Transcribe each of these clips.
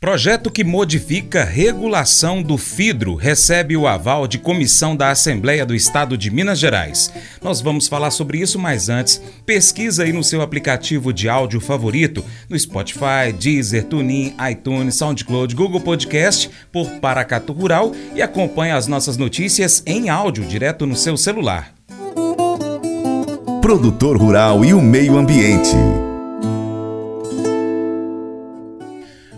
Projeto que modifica regulação do FIDRO recebe o aval de comissão da Assembleia do Estado de Minas Gerais. Nós vamos falar sobre isso, mas antes, pesquisa aí no seu aplicativo de áudio favorito, no Spotify, Deezer, TuneIn, iTunes, SoundCloud, Google Podcast, por Paracatu Rural e acompanhe as nossas notícias em áudio direto no seu celular. Produtor Rural e o Meio Ambiente.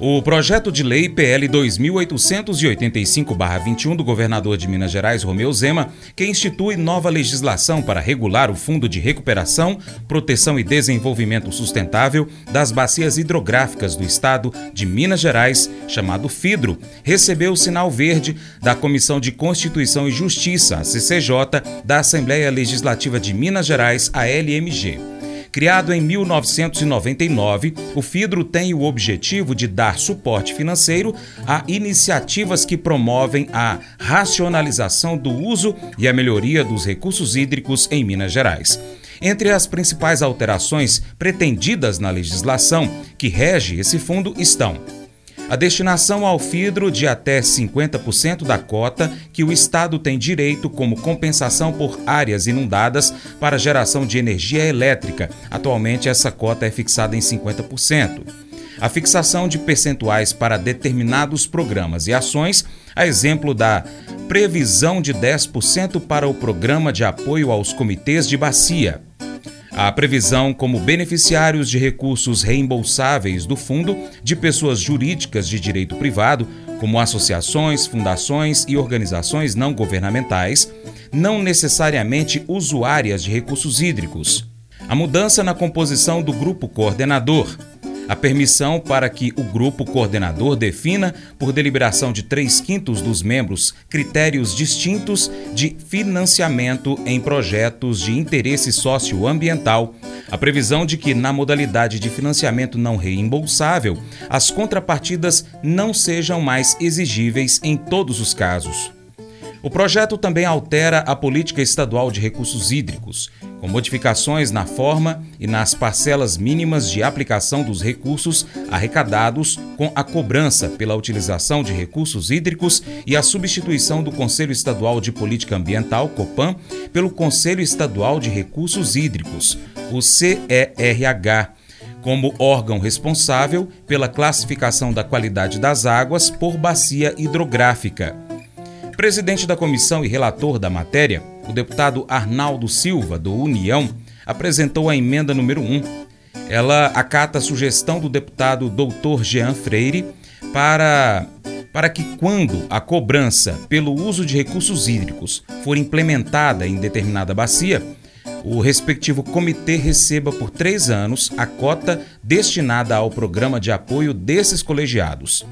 O projeto de lei PL 2885-21 do governador de Minas Gerais, Romeu Zema, que institui nova legislação para regular o Fundo de Recuperação, Proteção e Desenvolvimento Sustentável das bacias hidrográficas do estado de Minas Gerais, chamado FIDRO, recebeu o sinal verde da Comissão de Constituição e Justiça, a CCJ, da Assembleia Legislativa de Minas Gerais, a LMG. Criado em 1999, o FIDRO tem o objetivo de dar suporte financeiro a iniciativas que promovem a racionalização do uso e a melhoria dos recursos hídricos em Minas Gerais. Entre as principais alterações pretendidas na legislação que rege esse fundo estão a destinação ao FIDRO de até 50% da cota que o Estado tem direito como compensação por áreas inundadas para geração de energia elétrica. Atualmente, essa cota é fixada em 50%. A fixação de percentuais para determinados programas e ações, a exemplo da previsão de 10% para o Programa de Apoio aos Comitês de Bacia a previsão como beneficiários de recursos reembolsáveis do fundo de pessoas jurídicas de direito privado, como associações, fundações e organizações não governamentais, não necessariamente usuárias de recursos hídricos. A mudança na composição do grupo coordenador, a permissão para que o grupo coordenador defina, por deliberação de três quintos dos membros, critérios distintos de financiamento em projetos de interesse socioambiental, a previsão de que, na modalidade de financiamento não reembolsável, as contrapartidas não sejam mais exigíveis em todos os casos. O projeto também altera a política estadual de recursos hídricos, com modificações na forma e nas parcelas mínimas de aplicação dos recursos arrecadados com a cobrança pela utilização de recursos hídricos e a substituição do Conselho Estadual de Política Ambiental, COPAM, pelo Conselho Estadual de Recursos Hídricos, o CERH, como órgão responsável pela classificação da qualidade das águas por bacia hidrográfica. Presidente da comissão e relator da matéria, o deputado Arnaldo Silva, do União, apresentou a emenda número 1. Ela acata a sugestão do deputado Dr. Jean Freire para, para que, quando a cobrança pelo uso de recursos hídricos for implementada em determinada bacia, o respectivo comitê receba por três anos a cota destinada ao programa de apoio desses colegiados.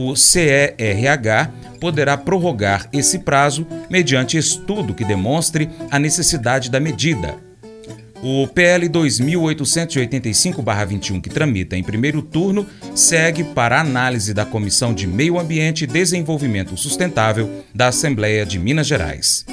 O CERH poderá prorrogar esse prazo mediante estudo que demonstre a necessidade da medida. O PL 2885-21, que tramita em primeiro turno, segue para análise da Comissão de Meio Ambiente e Desenvolvimento Sustentável da Assembleia de Minas Gerais.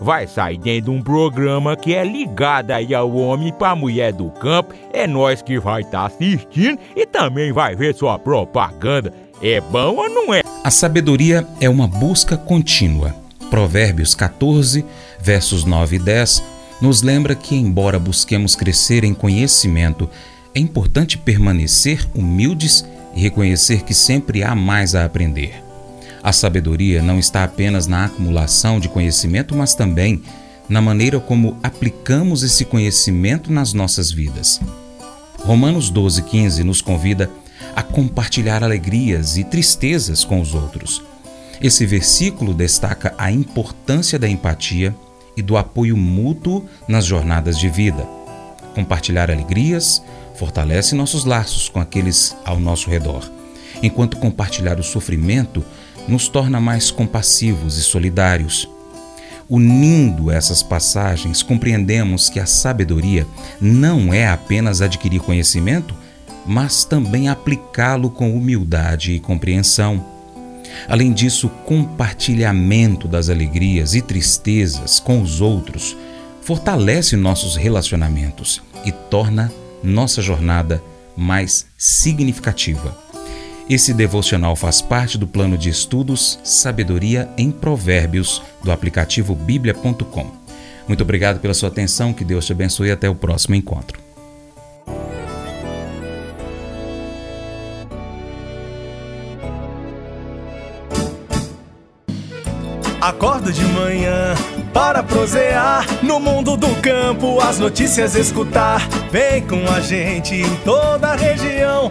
vai sair dentro de um programa que é ligado aí ao homem para mulher do campo. É nós que vai estar tá assistindo e também vai ver sua propaganda. É bom ou não é? A sabedoria é uma busca contínua. Provérbios 14, versos 9 e 10, nos lembra que, embora busquemos crescer em conhecimento, é importante permanecer humildes e reconhecer que sempre há mais a aprender. A sabedoria não está apenas na acumulação de conhecimento, mas também na maneira como aplicamos esse conhecimento nas nossas vidas. Romanos 12,15 nos convida a compartilhar alegrias e tristezas com os outros. Esse versículo destaca a importância da empatia e do apoio mútuo nas jornadas de vida. Compartilhar alegrias fortalece nossos laços com aqueles ao nosso redor, enquanto compartilhar o sofrimento nos torna mais compassivos e solidários. Unindo essas passagens, compreendemos que a sabedoria não é apenas adquirir conhecimento, mas também aplicá-lo com humildade e compreensão. Além disso, compartilhamento das alegrias e tristezas com os outros fortalece nossos relacionamentos e torna nossa jornada mais significativa. Esse devocional faz parte do plano de estudos Sabedoria em Provérbios do aplicativo bíblia.com. Muito obrigado pela sua atenção, que Deus te abençoe e até o próximo encontro. Acordo de manhã para prosear no mundo do campo, as notícias escutar. Vem com a gente em toda a região